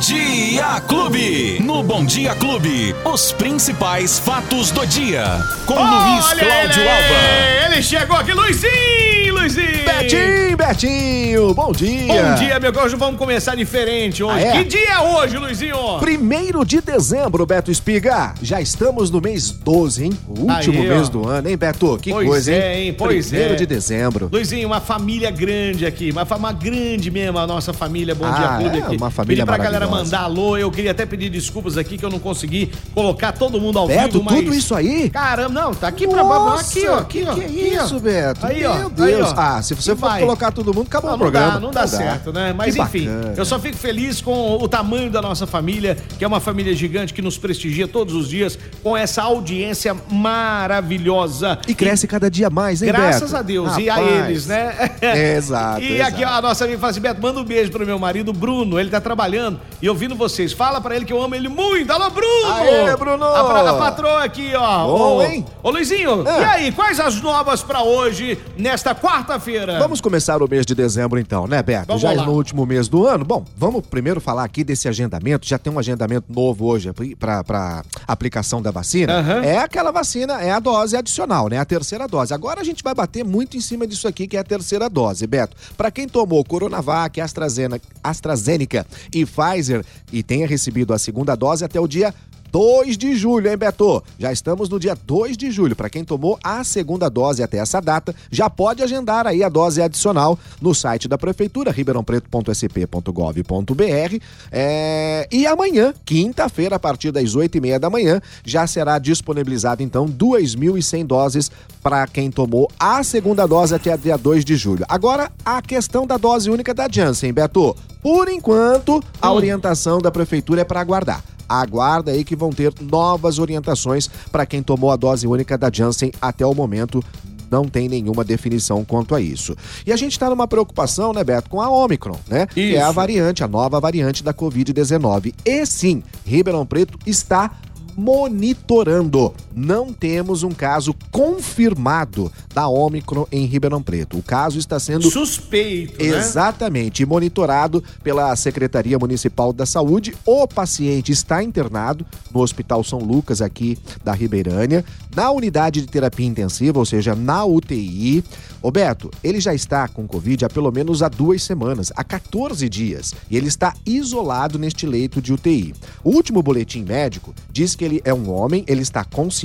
Dia Clube. No Bom Dia Clube, os principais fatos do dia. Com Luiz Olha Cláudio ele, Alba. Ele chegou aqui, Luizinho, Luizinho. Betinho, Betinho, bom dia. Bom dia, meu hoje vamos começar diferente hoje. Ah, é? Que dia é hoje, Luizinho? Primeiro de dezembro, Beto Espiga. Já estamos no mês 12, hein? O último Aí, ó. mês do ano, hein, Beto? Que Pois coisa, é, hein? Pois Primeiro é. de dezembro. Luizinho, uma família grande aqui, uma, fa- uma grande mesmo, a nossa família Bom Ah, Dia Clube é aqui. uma família Pedi pra galera mandar alô, eu queria até pedir desculpas aqui que eu não consegui colocar todo mundo ao Beto, vivo, mas... tudo isso aí? Caramba, não, tá aqui pra... Nossa, Aqui, ó, aqui, ó. Que aqui, ó. isso, Beto? Aí, ó, aí, Deus. ah, se você E for vai. colocar todo mundo, acabou Não, o não programa. dá, não dá certo, né? Mas Que enfim, bacana. eu só fico feliz com o tamanho da nossa família, que é uma família gigante que nos prestigia todos os dias com essa audiência maravilhosa. E cresce cada dia mais, hein, Graças Beto? a Deus. E a Rapaz. eles, né? Exato, E exato. aqui ó, a nossa amiga fala assim: Beto, manda um beijo pro meu marido, Bruno. Ele tá trabalhando e ouvindo vocês. Fala pra ele que eu amo ele muito. Alô, Bruno! Aê, Bruno! A, a patroa aqui, ó. Bom, Ô, hein? Ô, Luizinho, Ah. e aí, quais as novas pra hoje, nesta quarta-feira? Vamos começar o mês de dezembro então, né, Beto? Vamos Já lá. no último mês do ano. Bom, vamos primeiro falar aqui desse agendamento. Já tem um agendamento novo hoje para aplicação da vacina. Aham. É aquela vacina, é a dose adicional, né? A terceira dose. Agora a gente vai bater muito em cima disso aqui, que é a terceira dose, Beto. Para quem tomou Coronavac, AstraZeneca, AstraZeneca e Pfizer e tenha recebido a segunda dose até o dia 2 de julho, hein, Beto? Já estamos no dia 2 de julho. Para quem tomou a segunda dose até essa data, já pode agendar aí a dose adicional no site da Prefeitura, ribeirãopreto.sp.gov.br. É... E amanhã, quinta-feira, a partir das 8 e meia da manhã, já será disponibilizado, então, 2.100 doses para quem tomou a segunda dose até dia 2 de julho. Agora, a questão da dose única da Janssen, Beto. Por enquanto, a Hum. orientação da Prefeitura é para aguardar. Aguarda aí que vão ter novas orientações para quem tomou a dose única da Janssen até o momento. Não tem nenhuma definição quanto a isso. E a gente está numa preocupação, né, Beto, com a Omicron, né? Que é a Isso. variante, a nova variante da Covid-19. E sim, Ribeirão Preto está monitorando. Não temos um caso confirmado da Omicron em Ribeirão Preto. O caso está sendo Suspeito, né? Exatamente, monitorado pela Secretaria Municipal da Saúde. O paciente está internado no Hospital São Lucas, aqui da Ribeirânia, na unidade de terapia intensiva, ou seja, na UTI. Ô Beto, ele já está com Covid há pelo menos há duas semanas, há 14 dias, e ele está isolado neste leito de UTI. O último boletim médico diz que ele é um homem, ele está consciente,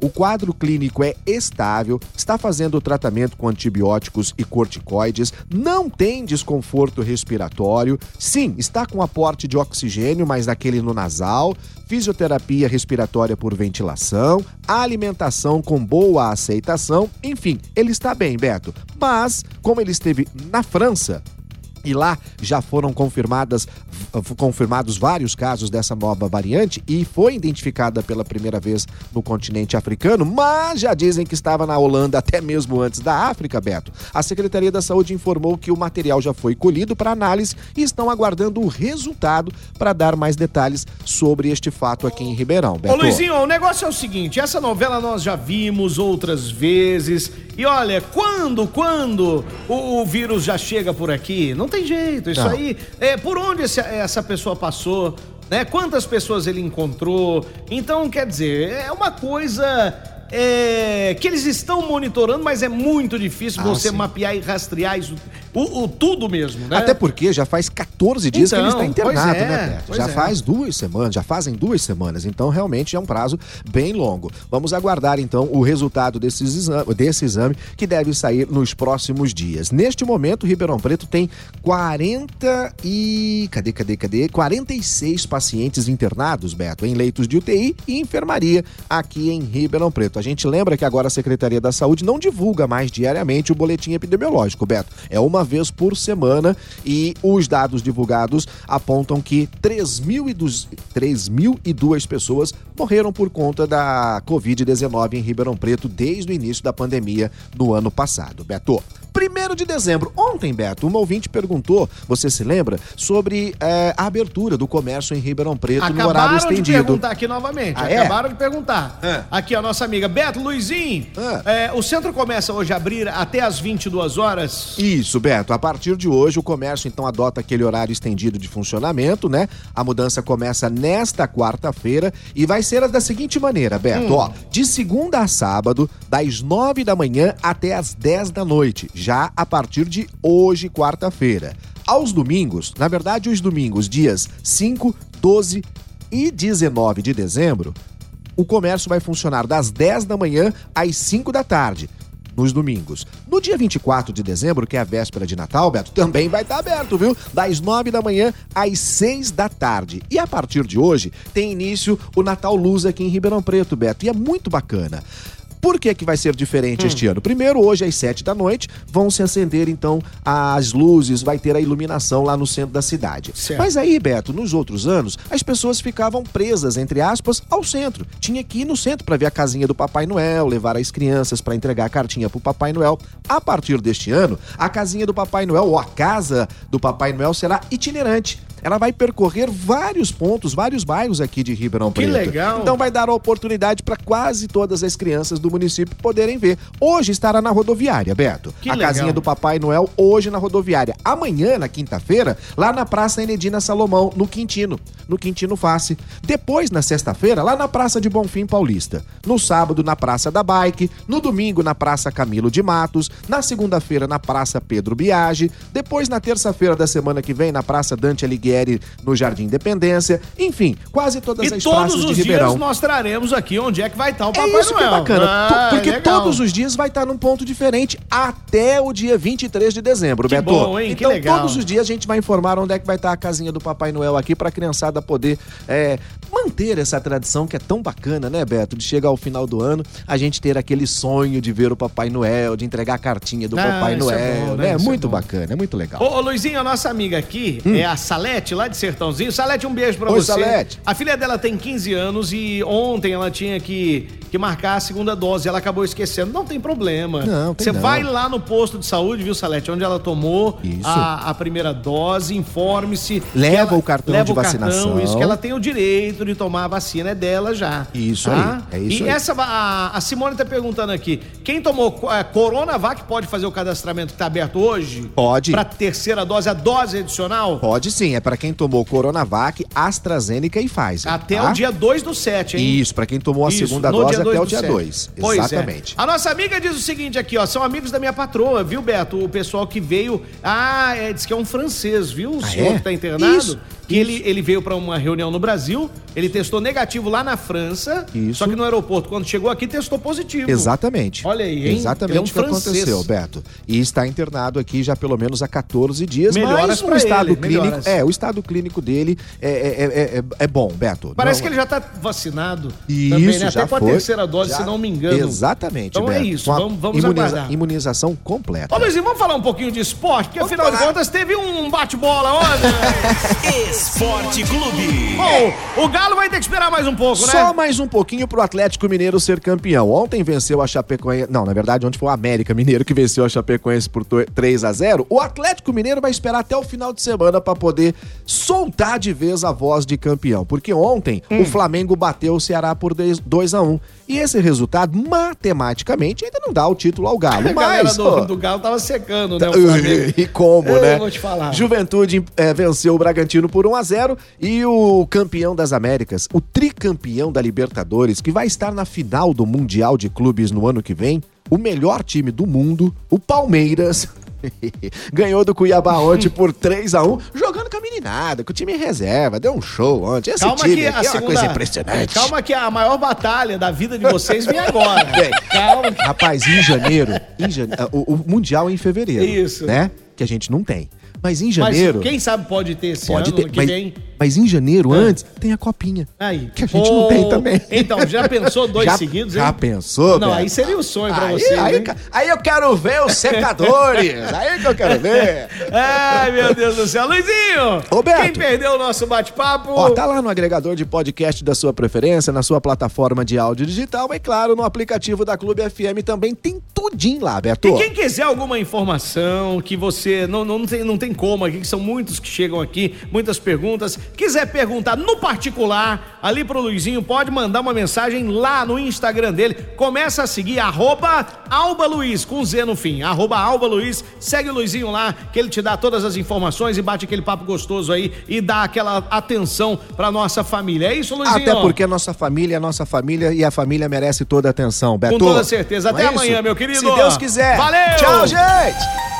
o quadro clínico é estável, está fazendo o tratamento com antibióticos e corticoides, não tem desconforto respiratório, sim, está com aporte de oxigênio, mas daquele no nasal, fisioterapia respiratória por ventilação, alimentação com boa aceitação, enfim, ele está bem, Beto. Mas, como ele esteve na França, e lá já foram confirmadas, confirmados vários casos dessa nova variante e foi identificada pela primeira vez no continente africano, mas já dizem que estava na Holanda até mesmo antes da África, Beto. A Secretaria da Saúde informou que o material já foi colhido para análise e estão aguardando o resultado para dar mais detalhes sobre este fato aqui em Ribeirão, Beto. Ô Luizinho, o negócio é o seguinte, essa novela nós já vimos outras vezes. E olha, quando, quando o, o vírus já chega por aqui, não tem jeito. Isso Não. aí, é, por onde esse- essa pessoa passou, né? Quantas pessoas ele encontrou. Então, quer dizer, é uma coisa é, que eles estão monitorando, mas é muito difícil Ah, você sim. mapear e rastrear isso, o, o tudo mesmo, né? Até porque já faz 14 dias que ele Então, está internado, pois é, né, Beto? Já é. faz duas semanas, já fazem duas semanas. Então, realmente é um prazo bem longo. Vamos aguardar, então, o resultado desses exame, desse exame que deve sair nos próximos dias. Neste momento, Ribeirão Preto tem 40 e. Cadê, cadê, cadê? 46 pacientes internados, Beto, em leitos de UTI e enfermaria aqui em Ribeirão Preto. A gente lembra que agora a Secretaria da Saúde não divulga mais diariamente o boletim epidemiológico, Beto. É uma vez por semana e os dados divulgados apontam que 3.002 3.002 pessoas morreram por conta da Covid-19 em Ribeirão Preto desde o início da pandemia no ano passado, Beto. Primeiro de dezembro, ontem, Beto, uma ouvinte perguntou, você se lembra, sobre eh, a abertura do comércio em Ribeirão Preto no horário Acabaram de estendido. perguntar aqui novamente. Ah, é? Acabaram de perguntar. É. Aqui, a nossa amiga Beto Luizinho. Ah. é, o centro começa hoje a abrir até às 22 horas. Isso, Beto. A partir de hoje, o comércio então adota aquele horário estendido de funcionamento, né? A mudança começa nesta quarta-feira e vai ser da seguinte maneira, Beto. Hum. Ó, de segunda a sábado, das nove da manhã até as dez da noite, já a partir de hoje, quarta-feira. Aos domingos, na verdade, os domingos, dias 5, 12 e 19 de dezembro, o comércio vai funcionar das 10 da manhã às 5 da tarde nos domingos. No dia 24 de dezembro, que é a véspera de Natal, Beto, também vai estar aberto, viu? Das 9 da manhã às 6 da tarde. E a partir de hoje tem início o Natal Luz aqui em Ribeirão Preto, Beto, e é muito bacana. Por que, que vai ser diferente hum. este ano? Primeiro, hoje às sete da noite, vão se acender então as luzes, vai ter a iluminação lá no centro da cidade. Certo. Mas aí, Beto, nos outros anos, as pessoas ficavam presas, entre aspas, ao centro. Tinha que ir no centro para ver a casinha do Papai Noel, levar as crianças para entregar a cartinha pro Papai Noel. A partir deste ano, a casinha do Papai Noel ou a casa do Papai Noel será itinerante ela vai percorrer vários pontos, vários bairros aqui de Ribeirão Preto. Que legal! Então vai dar a oportunidade para quase todas as crianças do município poderem ver. Hoje estará na rodoviária, Beto. Que a legal. casinha do Papai Noel hoje na rodoviária. Amanhã, na quinta-feira, lá na Praça Enedina Salomão, no Quintino, no Quintino Face. Depois, na sexta-feira, lá na Praça de Bonfim Paulista. No sábado, na Praça da Bike. No domingo, na Praça Camilo de Matos. Na segunda-feira, na Praça Pedro Biagi. Depois, na terça-feira da semana que vem, na Praça Dante Alighieri No Jardim Independência. Enfim, quase todas e as praças de Ribeirão. todos os dias mostraremos aqui onde é que vai estar o é Papai é isso Noel. Que é bacana, ah, porque legal. todos os dias vai estar num ponto diferente até o dia 23 de dezembro, que Beto. Bom, hein? Então, que legal. todos os dias a gente vai informar onde é que vai estar a casinha do Papai Noel aqui para a criançada poder é, manter essa tradição que é tão bacana, né, Beto? De chegar ao final do ano, a gente ter aquele sonho de ver o Papai Noel, de entregar a cartinha do ah, Papai é Noel, é bom, né? É muito é bacana, é muito legal. Ô, ô Luizinho, a nossa amiga aqui hum. é a Salete, lá de Sertãozinho Salete, Salete, um beijo pra Oi, você. Salete. A filha dela tem 15 anos e ontem ela tinha que, que marcar a segunda dose. Ela acabou esquecendo. Não tem problema. Não, tem Você não. vai lá no posto de saúde, viu, Salete? Onde ela tomou a, a, primeira dose, informe-se. Leva ela, o cartão leva de o vacinação. Cartão, isso, que ela tem o direito de tomar a vacina, é dela já. Isso tá? aí, é isso E aí. essa, a, a, Simone tá perguntando aqui, quem tomou é, Coronavac pode fazer o cadastramento que tá aberto hoje? Pode. Pra terceira dose, a dose adicional? Pode sim, é para quem tomou Coronavac, AstraZeneca e Pfizer. Até tá? o dia 2 do 7, hein? Isso, para quem tomou a Isso, segunda dose até o dia 2. É. Exatamente. É. A nossa amiga diz o seguinte aqui, ó, são amigos da minha patroa, viu, Beto? O pessoal que veio, ah, é, diz que é um francês, viu? O ah, senhor é? que tá internado. Isso que ele, ele veio para uma reunião no Brasil, ele testou negativo lá na França, Isso. só que no aeroporto, quando chegou aqui, testou positivo. Exatamente. Olha aí, hein? Exatamente é um o que francês. aconteceu, Beto. E está internado aqui já pelo menos há 14 dias, Melhoras mas o estado ele, clínico, melhoras. é, o estado clínico dele é, é, é, é bom, Beto. Parece Não, que ele já está vacinado Isso, também, né? Até com a terceira dose, já, se não me engano. Exatamente, Então Beto. é isso, vamos, vamos imuniza, aguardar. Imunização completa. Ô, Luizinho, vamos falar um pouquinho de esporte, porque vamos afinal falar. de contas teve um bate-bola ontem. Esporte Clube. Clube. Bom, o Galo vai ter que esperar mais um pouco, né? Só mais um pouquinho pro Atlético Mineiro ser campeão. Ontem venceu a Chapecoense. Não, na verdade, ontem foi o América Mineiro que venceu a Chapecoense por 3 a 0 O Atlético Mineiro vai esperar até o final de semana para poder soltar de vez a voz de campeão. Porque ontem hum. o Flamengo bateu o Ceará por 2 a 1 E esse resultado, matematicamente, ainda não dá o título ao Galo. A mas, do, do, Galo tava secando, né? e como, Eu né? Vou te falar. Juventude é, venceu o Bragantino por 1 a 0 e e o campeão das Américas, o tricampeão da Libertadores, que vai estar na final do Mundial de Clubes no ano que vem, o melhor time do mundo, o Palmeiras, ganhou do Cuiabá ontem por 3 a 1 jogando com a meninada, com o time em reserva, deu um show ontem. Esse calma time que aqui a é uma coisa impressionante. Calma que a maior batalha da vida de vocês vem agora. Bem, calma. Rapaz, em janeiro, em jane... o, o Mundial é em fevereiro. Isso. Né? Que a gente não tem. Mas em janeiro. Mas quem sabe pode ter esse pode ano ter, que mas, vem. Mas em janeiro, ah. antes, tem a copinha. Aí. Que a gente não tem também. Então, já pensou dois já, seguidos, hein? Já pensou, Não, aí seria o sonho pra aí, você. Aí, aí, eu quero ver os secadores. aí que eu quero ver. Ai, meu Deus do céu. Luizinho! Roberto. Quem perdeu o nosso bate-papo? Ó, tá lá no agregador de podcast da sua preferência, na sua plataforma de áudio digital, e claro, no aplicativo da Clube FM também tem tudinho lá, Beto. E quem quiser alguma informação que você não, não, tem, não tem tem como aqui, que são muitos que chegam aqui, muitas perguntas. Quiser perguntar no particular, ali pro Luizinho, pode mandar uma mensagem lá no Instagram dele. Começa a seguir, arroba Alba Luiz, com Z no fim, arroba Alba Luiz. Segue o Luizinho lá, que ele te dá todas as informações e bate aquele papo gostoso aí e dá aquela atenção pra nossa família. É isso, Luizinho? Até porque a nossa família é a nossa família e a família merece toda a atenção, Beto. Com toda certeza. Até é amanhã, isso? meu querido. Se Deus quiser. Valeu! Tchau, gente!